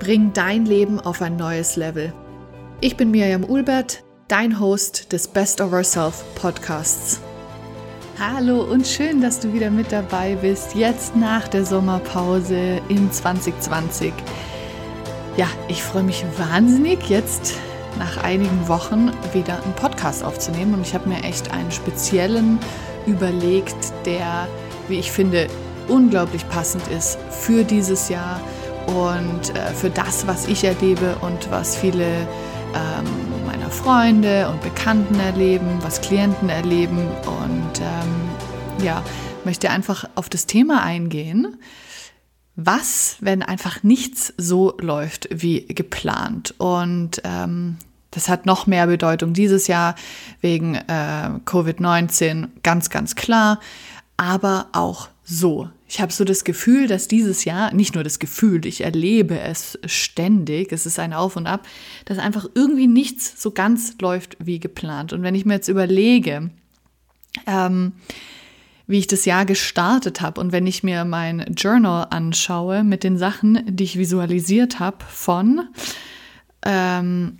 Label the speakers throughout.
Speaker 1: Bring dein Leben auf ein neues Level. Ich bin Miriam Ulbert, dein Host des Best of Ourself Podcasts. Hallo und schön, dass du wieder mit dabei bist, jetzt nach der Sommerpause in 2020. Ja, ich freue mich wahnsinnig, jetzt nach einigen Wochen wieder einen Podcast aufzunehmen und ich habe mir echt einen speziellen überlegt, der, wie ich finde, unglaublich passend ist für dieses Jahr und äh, für das, was ich erlebe und was viele ähm, meiner Freunde und Bekannten erleben, was Klienten erleben und ähm, ja, möchte einfach auf das Thema eingehen. Was, wenn einfach nichts so läuft wie geplant? Und ähm, das hat noch mehr Bedeutung dieses Jahr wegen äh, Covid-19, ganz, ganz klar, aber auch so. Ich habe so das Gefühl, dass dieses Jahr, nicht nur das Gefühl, ich erlebe es ständig, es ist ein Auf und Ab, dass einfach irgendwie nichts so ganz läuft wie geplant. Und wenn ich mir jetzt überlege, ähm, wie ich das Jahr gestartet habe und wenn ich mir mein Journal anschaue mit den Sachen, die ich visualisiert habe von ähm,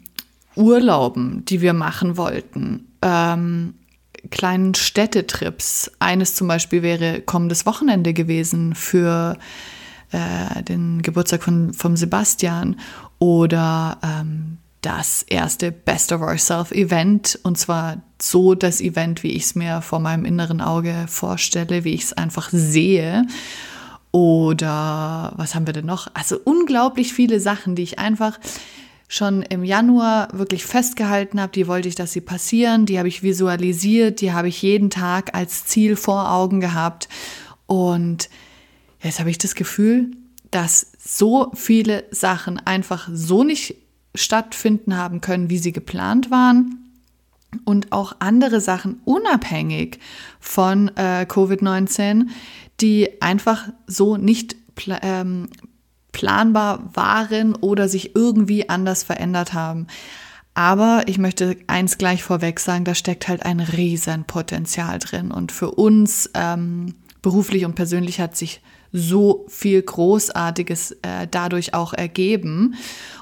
Speaker 1: Urlauben, die wir machen wollten, ähm, kleinen Städtetrips. Eines zum Beispiel wäre kommendes Wochenende gewesen für äh, den Geburtstag von, vom Sebastian oder ähm, das erste Best of Ourself Event und zwar so das Event, wie ich es mir vor meinem inneren Auge vorstelle, wie ich es einfach sehe. Oder was haben wir denn noch? Also unglaublich viele Sachen, die ich einfach schon im Januar wirklich festgehalten habe, die wollte ich, dass sie passieren, die habe ich visualisiert, die habe ich jeden Tag als Ziel vor Augen gehabt. Und jetzt habe ich das Gefühl, dass so viele Sachen einfach so nicht stattfinden haben können, wie sie geplant waren. Und auch andere Sachen unabhängig von äh, Covid-19, die einfach so nicht ähm, planbar waren oder sich irgendwie anders verändert haben. Aber ich möchte eins gleich vorweg sagen, da steckt halt ein Riesenpotenzial drin. Und für uns ähm, beruflich und persönlich hat sich so viel Großartiges äh, dadurch auch ergeben.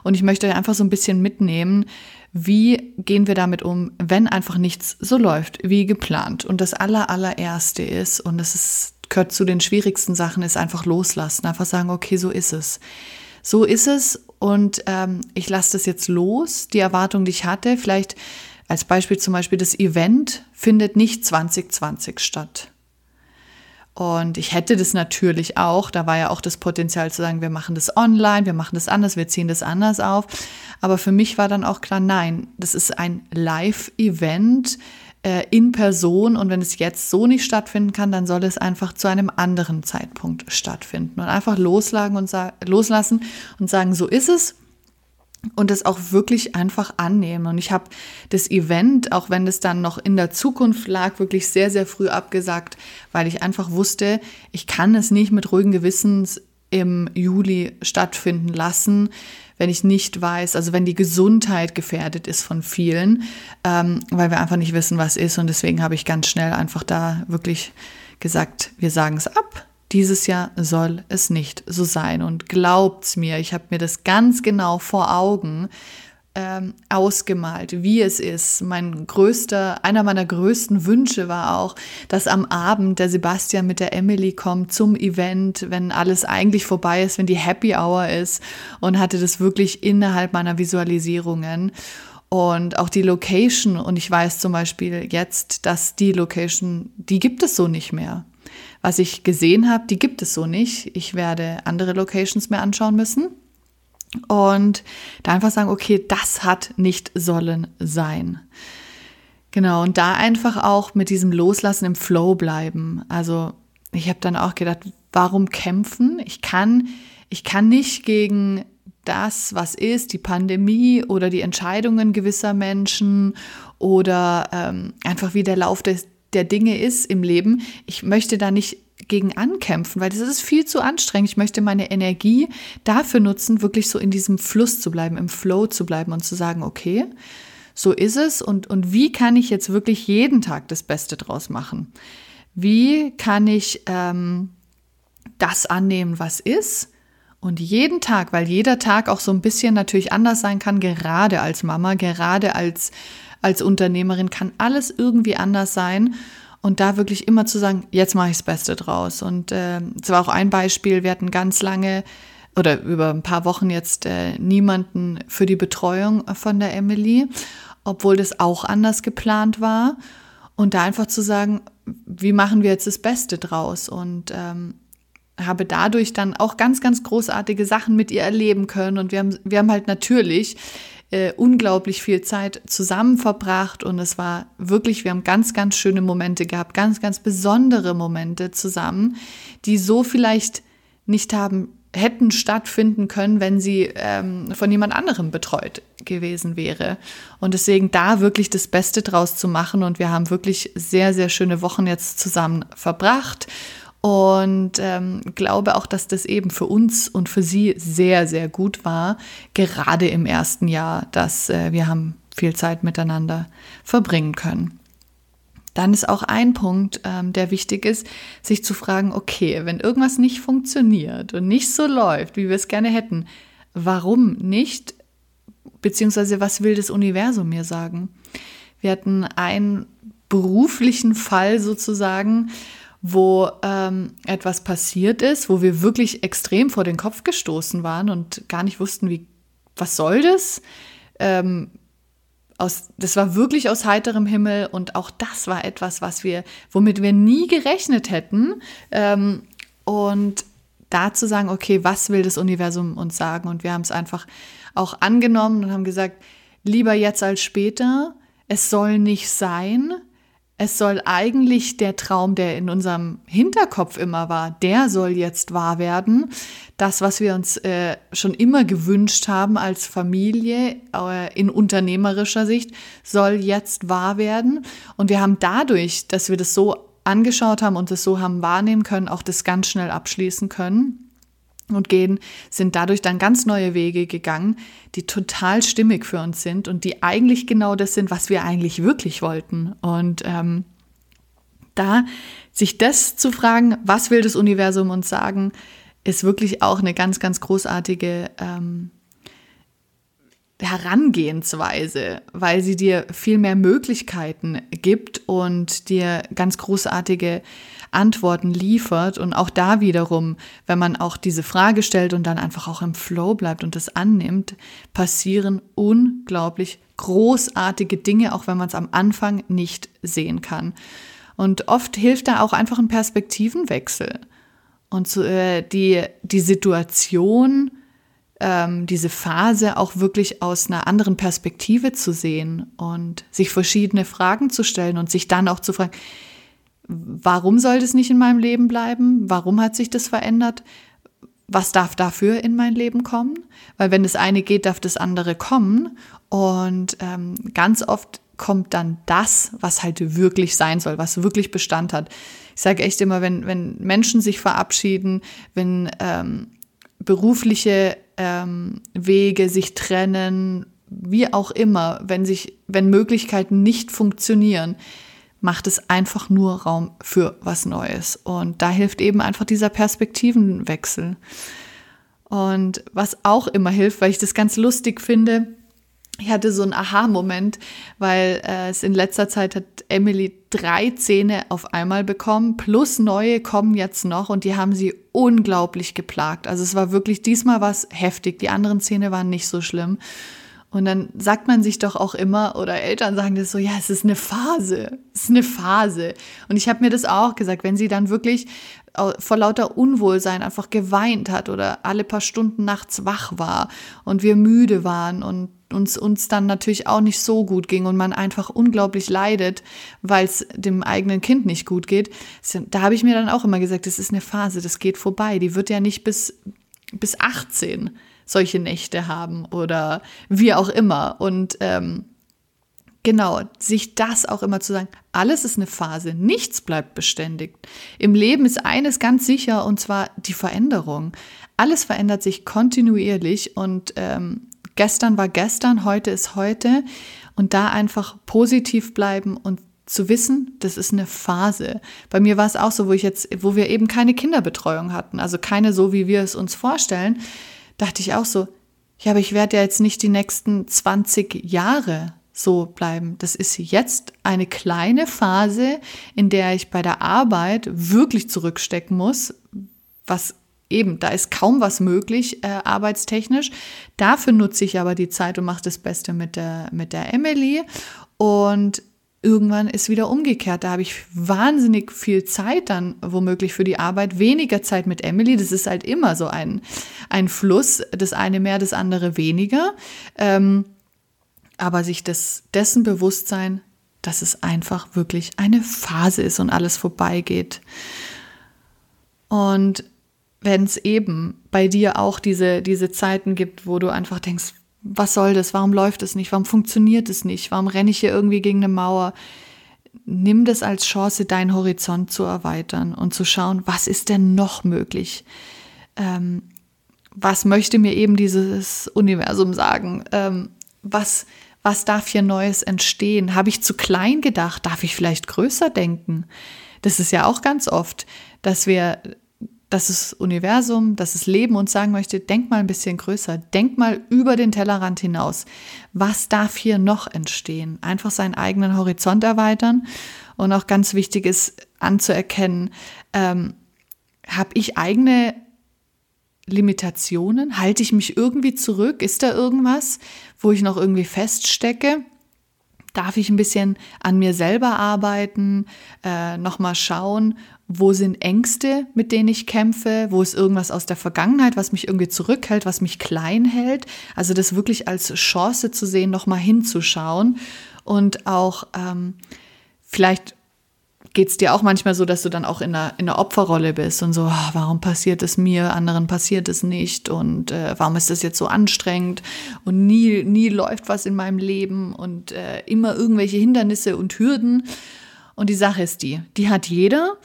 Speaker 1: Und ich möchte einfach so ein bisschen mitnehmen, wie gehen wir damit um, wenn einfach nichts so läuft wie geplant. Und das aller, allererste ist, und das ist gehört zu den schwierigsten Sachen, ist einfach loslassen. Einfach sagen, okay, so ist es. So ist es und ähm, ich lasse das jetzt los. Die Erwartung, die ich hatte, vielleicht als Beispiel zum Beispiel das Event findet nicht 2020 statt. Und ich hätte das natürlich auch, da war ja auch das Potenzial zu sagen, wir machen das online, wir machen das anders, wir ziehen das anders auf. Aber für mich war dann auch klar, nein, das ist ein Live-Event äh, in Person und wenn es jetzt so nicht stattfinden kann, dann soll es einfach zu einem anderen Zeitpunkt stattfinden und einfach loslagen und loslassen und sagen, so ist es und das auch wirklich einfach annehmen. Und ich habe das Event, auch wenn es dann noch in der Zukunft lag, wirklich sehr, sehr früh abgesagt, weil ich einfach wusste, ich kann es nicht mit ruhigen Gewissens im Juli stattfinden lassen wenn ich nicht weiß, also wenn die Gesundheit gefährdet ist von vielen, ähm, weil wir einfach nicht wissen, was ist. Und deswegen habe ich ganz schnell einfach da wirklich gesagt, wir sagen es ab. Dieses Jahr soll es nicht so sein. Und glaubt's mir, ich habe mir das ganz genau vor Augen, ähm, ausgemalt, wie es ist. Mein größter, einer meiner größten Wünsche war auch, dass am Abend der Sebastian mit der Emily kommt zum Event, wenn alles eigentlich vorbei ist, wenn die Happy Hour ist und hatte das wirklich innerhalb meiner Visualisierungen. Und auch die Location, und ich weiß zum Beispiel jetzt, dass die Location, die gibt es so nicht mehr. Was ich gesehen habe, die gibt es so nicht. Ich werde andere Locations mir anschauen müssen. Und da einfach sagen, okay, das hat nicht sollen sein. Genau, und da einfach auch mit diesem Loslassen im Flow bleiben. Also ich habe dann auch gedacht, warum kämpfen? Ich kann, ich kann nicht gegen das, was ist, die Pandemie oder die Entscheidungen gewisser Menschen oder ähm, einfach wie der Lauf des, der Dinge ist im Leben. Ich möchte da nicht gegen ankämpfen, weil das ist viel zu anstrengend. Ich möchte meine Energie dafür nutzen, wirklich so in diesem Fluss zu bleiben, im Flow zu bleiben und zu sagen, okay, so ist es und, und wie kann ich jetzt wirklich jeden Tag das Beste draus machen? Wie kann ich ähm, das annehmen, was ist? Und jeden Tag, weil jeder Tag auch so ein bisschen natürlich anders sein kann, gerade als Mama, gerade als, als Unternehmerin, kann alles irgendwie anders sein. Und da wirklich immer zu sagen, jetzt mache ich das Beste draus. Und äh, es war auch ein Beispiel, wir hatten ganz lange oder über ein paar Wochen jetzt äh, niemanden für die Betreuung von der Emily, obwohl das auch anders geplant war. Und da einfach zu sagen, wie machen wir jetzt das Beste draus? Und ähm, habe dadurch dann auch ganz, ganz großartige Sachen mit ihr erleben können. Und wir haben, wir haben halt natürlich äh, unglaublich viel Zeit zusammen verbracht und es war wirklich, wir haben ganz, ganz schöne Momente gehabt, ganz, ganz besondere Momente zusammen, die so vielleicht nicht haben hätten stattfinden können, wenn sie ähm, von jemand anderem betreut gewesen wäre. Und deswegen da wirklich das Beste draus zu machen. Und wir haben wirklich sehr, sehr schöne Wochen jetzt zusammen verbracht. Und ähm, glaube auch, dass das eben für uns und für sie sehr, sehr gut war, gerade im ersten Jahr, dass äh, wir haben viel Zeit miteinander verbringen können. Dann ist auch ein Punkt, ähm, der wichtig ist, sich zu fragen, okay, wenn irgendwas nicht funktioniert und nicht so läuft, wie wir es gerne hätten, warum nicht? Beziehungsweise was will das Universum mir sagen? Wir hatten einen beruflichen Fall sozusagen, wo ähm, etwas passiert ist, wo wir wirklich extrem vor den Kopf gestoßen waren und gar nicht wussten, wie, was soll das? Ähm, aus, das war wirklich aus heiterem Himmel und auch das war etwas, was wir, womit wir nie gerechnet hätten. Ähm, und da zu sagen, okay, was will das Universum uns sagen? Und wir haben es einfach auch angenommen und haben gesagt, lieber jetzt als später. Es soll nicht sein es soll eigentlich der Traum, der in unserem Hinterkopf immer war, der soll jetzt wahr werden. Das, was wir uns äh, schon immer gewünscht haben als Familie äh, in unternehmerischer Sicht, soll jetzt wahr werden. Und wir haben dadurch, dass wir das so angeschaut haben und das so haben wahrnehmen können, auch das ganz schnell abschließen können und gehen, sind dadurch dann ganz neue Wege gegangen, die total stimmig für uns sind und die eigentlich genau das sind, was wir eigentlich wirklich wollten. Und ähm, da sich das zu fragen, was will das Universum uns sagen, ist wirklich auch eine ganz, ganz großartige ähm, Herangehensweise, weil sie dir viel mehr Möglichkeiten gibt und dir ganz großartige Antworten liefert. Und auch da wiederum, wenn man auch diese Frage stellt und dann einfach auch im Flow bleibt und das annimmt, passieren unglaublich großartige Dinge, auch wenn man es am Anfang nicht sehen kann. Und oft hilft da auch einfach ein Perspektivenwechsel. Und so, äh, die, die Situation, ähm, diese Phase auch wirklich aus einer anderen Perspektive zu sehen und sich verschiedene Fragen zu stellen und sich dann auch zu fragen, warum soll das nicht in meinem Leben bleiben? Warum hat sich das verändert? Was darf dafür in mein Leben kommen? Weil wenn das eine geht, darf das andere kommen. Und ähm, ganz oft kommt dann das, was halt wirklich sein soll, was wirklich Bestand hat. Ich sage echt immer, wenn, wenn Menschen sich verabschieden, wenn ähm, berufliche ähm, Wege sich trennen, wie auch immer, wenn sich, wenn Möglichkeiten nicht funktionieren, macht es einfach nur Raum für was Neues. Und da hilft eben einfach dieser Perspektivenwechsel. Und was auch immer hilft, weil ich das ganz lustig finde, ich hatte so einen Aha-Moment, weil äh, es in letzter Zeit hat Emily drei Zähne auf einmal bekommen, plus neue kommen jetzt noch und die haben sie unglaublich geplagt. Also es war wirklich diesmal was heftig. Die anderen Zähne waren nicht so schlimm. Und dann sagt man sich doch auch immer, oder Eltern sagen das so, ja, es ist eine Phase, es ist eine Phase. Und ich habe mir das auch gesagt, wenn sie dann wirklich vor lauter Unwohlsein einfach geweint hat oder alle paar Stunden nachts wach war und wir müde waren und uns, uns dann natürlich auch nicht so gut ging und man einfach unglaublich leidet, weil es dem eigenen Kind nicht gut geht. Da habe ich mir dann auch immer gesagt, das ist eine Phase, das geht vorbei. Die wird ja nicht bis, bis 18 solche Nächte haben oder wie auch immer. Und ähm, genau, sich das auch immer zu sagen, alles ist eine Phase, nichts bleibt beständig. Im Leben ist eines ganz sicher und zwar die Veränderung. Alles verändert sich kontinuierlich und ähm, gestern war gestern, heute ist heute und da einfach positiv bleiben und zu wissen, das ist eine Phase. Bei mir war es auch so, wo ich jetzt, wo wir eben keine Kinderbetreuung hatten, also keine so, wie wir es uns vorstellen, dachte ich auch so, ja, aber ich werde ja jetzt nicht die nächsten 20 Jahre so bleiben. Das ist jetzt eine kleine Phase, in der ich bei der Arbeit wirklich zurückstecken muss, was eben, da ist kaum was möglich, äh, arbeitstechnisch. Dafür nutze ich aber die Zeit und mache das Beste mit der, mit der Emily. Und irgendwann ist wieder umgekehrt. Da habe ich wahnsinnig viel Zeit dann womöglich für die Arbeit, weniger Zeit mit Emily. Das ist halt immer so ein, ein Fluss, das eine mehr, das andere weniger. Ähm, aber sich des, dessen bewusst sein, dass es einfach wirklich eine Phase ist und alles vorbeigeht. Und wenn es eben bei dir auch diese, diese Zeiten gibt, wo du einfach denkst, was soll das? Warum läuft es nicht? Warum funktioniert es nicht? Warum renne ich hier irgendwie gegen eine Mauer? Nimm das als Chance, deinen Horizont zu erweitern und zu schauen, was ist denn noch möglich? Ähm, was möchte mir eben dieses Universum sagen? Ähm, was, was darf hier Neues entstehen? Habe ich zu klein gedacht? Darf ich vielleicht größer denken? Das ist ja auch ganz oft, dass wir das Universum, dass das Leben uns sagen möchte, denk mal ein bisschen größer, denk mal über den Tellerrand hinaus. Was darf hier noch entstehen? Einfach seinen eigenen Horizont erweitern und auch ganz wichtig ist anzuerkennen, ähm, habe ich eigene Limitationen? Halte ich mich irgendwie zurück? Ist da irgendwas, wo ich noch irgendwie feststecke? Darf ich ein bisschen an mir selber arbeiten, äh, nochmal schauen, wo sind Ängste, mit denen ich kämpfe, wo ist irgendwas aus der Vergangenheit, was mich irgendwie zurückhält, was mich klein hält. Also das wirklich als Chance zu sehen, nochmal hinzuschauen und auch ähm, vielleicht geht es dir auch manchmal so, dass du dann auch in einer, in einer Opferrolle bist und so, oh, warum passiert es mir, anderen passiert es nicht und äh, warum ist das jetzt so anstrengend und nie, nie läuft was in meinem Leben und äh, immer irgendwelche Hindernisse und Hürden. Und die Sache ist die, die hat jeder.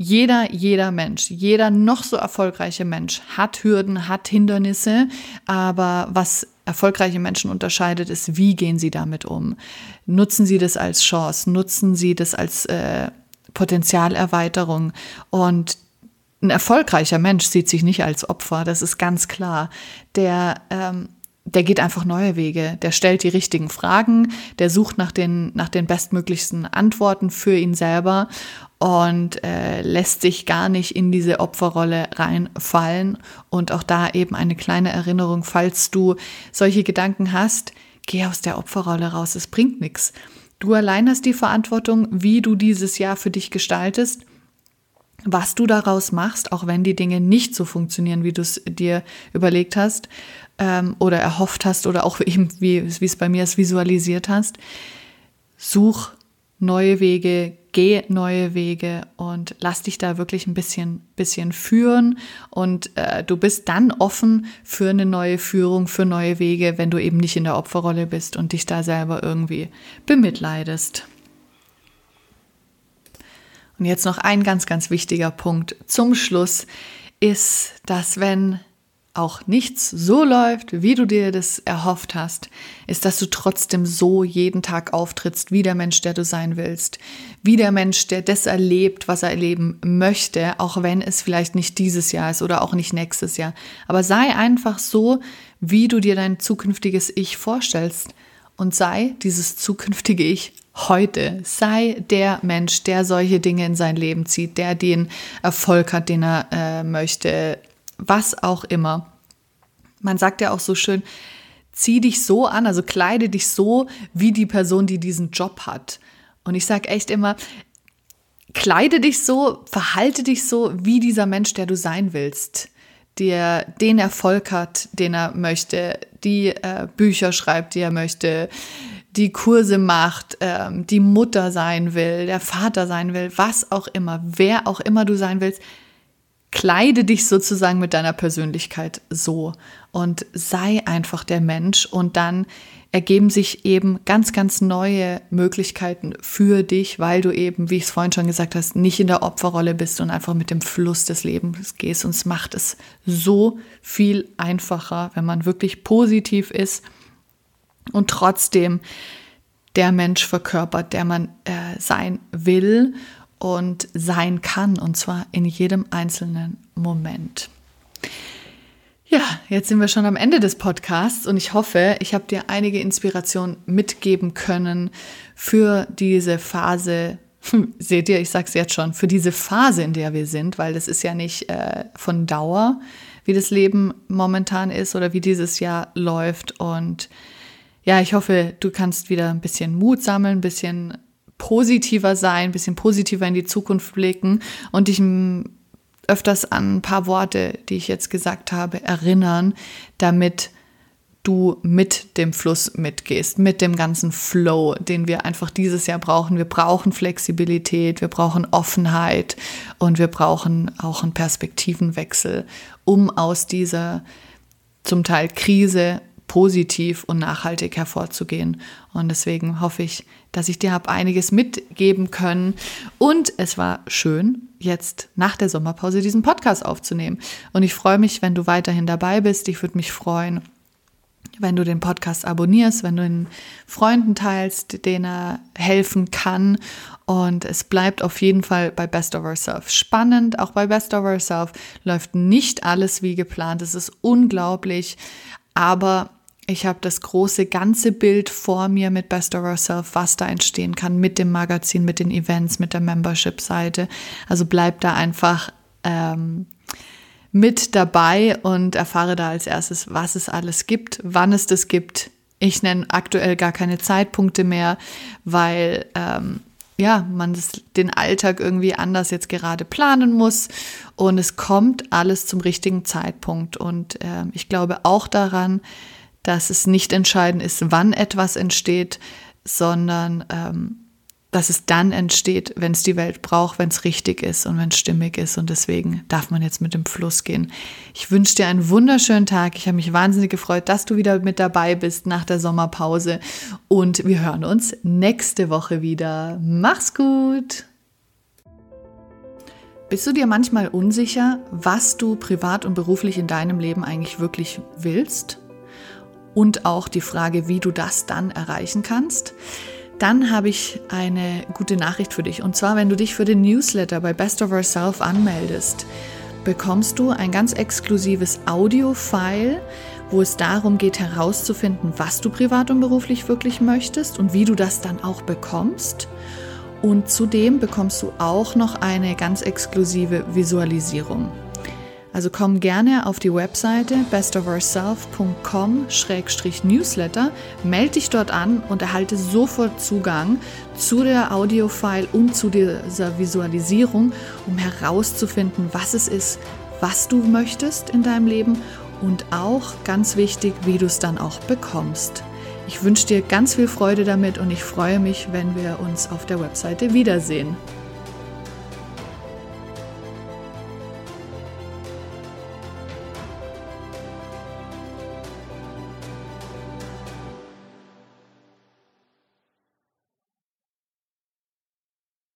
Speaker 1: Jeder, jeder Mensch, jeder noch so erfolgreiche Mensch hat Hürden, hat Hindernisse, aber was erfolgreiche Menschen unterscheidet, ist, wie gehen sie damit um? Nutzen sie das als Chance? Nutzen sie das als äh, Potenzialerweiterung? Und ein erfolgreicher Mensch sieht sich nicht als Opfer, das ist ganz klar. Der ähm, der geht einfach neue Wege, der stellt die richtigen Fragen, der sucht nach den, nach den bestmöglichsten Antworten für ihn selber und äh, lässt sich gar nicht in diese Opferrolle reinfallen. Und auch da eben eine kleine Erinnerung, falls du solche Gedanken hast, geh aus der Opferrolle raus, es bringt nichts. Du allein hast die Verantwortung, wie du dieses Jahr für dich gestaltest was du daraus machst, auch wenn die Dinge nicht so funktionieren, wie du es dir überlegt hast ähm, oder erhofft hast oder auch eben, wie, es bei mir ist, visualisiert hast. Such neue Wege, geh neue Wege und lass dich da wirklich ein bisschen, bisschen führen. Und äh, du bist dann offen für eine neue Führung, für neue Wege, wenn du eben nicht in der Opferrolle bist und dich da selber irgendwie bemitleidest. Und jetzt noch ein ganz, ganz wichtiger Punkt zum Schluss ist, dass wenn auch nichts so läuft, wie du dir das erhofft hast, ist, dass du trotzdem so jeden Tag auftrittst, wie der Mensch, der du sein willst, wie der Mensch, der das erlebt, was er erleben möchte, auch wenn es vielleicht nicht dieses Jahr ist oder auch nicht nächstes Jahr. Aber sei einfach so, wie du dir dein zukünftiges Ich vorstellst und sei dieses zukünftige Ich heute. Sei der Mensch, der solche Dinge in sein Leben zieht, der den Erfolg hat, den er äh, möchte, was auch immer. Man sagt ja auch so schön, zieh dich so an, also kleide dich so wie die Person, die diesen Job hat. Und ich sage echt immer, kleide dich so, verhalte dich so wie dieser Mensch, der du sein willst, der den Erfolg hat, den er möchte, die äh, Bücher schreibt, die er möchte, die Kurse macht, ähm, die Mutter sein will, der Vater sein will, was auch immer, wer auch immer du sein willst, kleide dich sozusagen mit deiner Persönlichkeit so und sei einfach der Mensch und dann ergeben sich eben ganz, ganz neue Möglichkeiten für dich, weil du eben, wie ich es vorhin schon gesagt hast, nicht in der Opferrolle bist und einfach mit dem Fluss des Lebens gehst. Und es macht es so viel einfacher, wenn man wirklich positiv ist und trotzdem der Mensch verkörpert, der man äh, sein will und sein kann, und zwar in jedem einzelnen Moment. Ja, jetzt sind wir schon am Ende des Podcasts und ich hoffe, ich habe dir einige Inspirationen mitgeben können für diese Phase. Seht ihr, ich sage es jetzt schon, für diese Phase, in der wir sind, weil das ist ja nicht äh, von Dauer, wie das Leben momentan ist oder wie dieses Jahr läuft. Und ja, ich hoffe, du kannst wieder ein bisschen Mut sammeln, ein bisschen positiver sein, ein bisschen positiver in die Zukunft blicken und dich öfters an ein paar Worte, die ich jetzt gesagt habe, erinnern, damit du mit dem Fluss mitgehst, mit dem ganzen Flow, den wir einfach dieses Jahr brauchen. Wir brauchen Flexibilität, wir brauchen Offenheit und wir brauchen auch einen Perspektivenwechsel, um aus dieser zum Teil Krise positiv und nachhaltig hervorzugehen. Und deswegen hoffe ich, dass ich dir habe einiges mitgeben können. Und es war schön, jetzt nach der Sommerpause diesen Podcast aufzunehmen. Und ich freue mich, wenn du weiterhin dabei bist. Ich würde mich freuen, wenn du den Podcast abonnierst, wenn du ihn Freunden teilst, denen er helfen kann. Und es bleibt auf jeden Fall bei Best of Ourself spannend. Auch bei Best of Ourself läuft nicht alles wie geplant. Es ist unglaublich. Aber ich habe das große ganze Bild vor mir mit Best of Ourself, was da entstehen kann mit dem Magazin, mit den Events, mit der Membership-Seite. Also bleib da einfach ähm, mit dabei und erfahre da als erstes, was es alles gibt, wann es das gibt. Ich nenne aktuell gar keine Zeitpunkte mehr, weil ähm, ja, man das, den Alltag irgendwie anders jetzt gerade planen muss. Und es kommt alles zum richtigen Zeitpunkt. Und äh, ich glaube auch daran, dass es nicht entscheidend ist, wann etwas entsteht, sondern ähm, dass es dann entsteht, wenn es die Welt braucht, wenn es richtig ist und wenn es stimmig ist. Und deswegen darf man jetzt mit dem Fluss gehen. Ich wünsche dir einen wunderschönen Tag. Ich habe mich wahnsinnig gefreut, dass du wieder mit dabei bist nach der Sommerpause. Und wir hören uns nächste Woche wieder. Mach's gut! Bist du dir manchmal unsicher, was du privat und beruflich in deinem Leben eigentlich wirklich willst? Und auch die Frage, wie du das dann erreichen kannst, dann habe ich eine gute Nachricht für dich. Und zwar, wenn du dich für den Newsletter bei Best of Ourself anmeldest, bekommst du ein ganz exklusives Audio-File, wo es darum geht herauszufinden, was du privat und beruflich wirklich möchtest und wie du das dann auch bekommst. Und zudem bekommst du auch noch eine ganz exklusive Visualisierung. Also komm gerne auf die Webseite bestofourself.com-newsletter, melde dich dort an und erhalte sofort Zugang zu der Audiofile und zu dieser Visualisierung, um herauszufinden, was es ist, was du möchtest in deinem Leben und auch ganz wichtig, wie du es dann auch bekommst. Ich wünsche dir ganz viel Freude damit und ich freue mich, wenn wir uns auf der Webseite wiedersehen.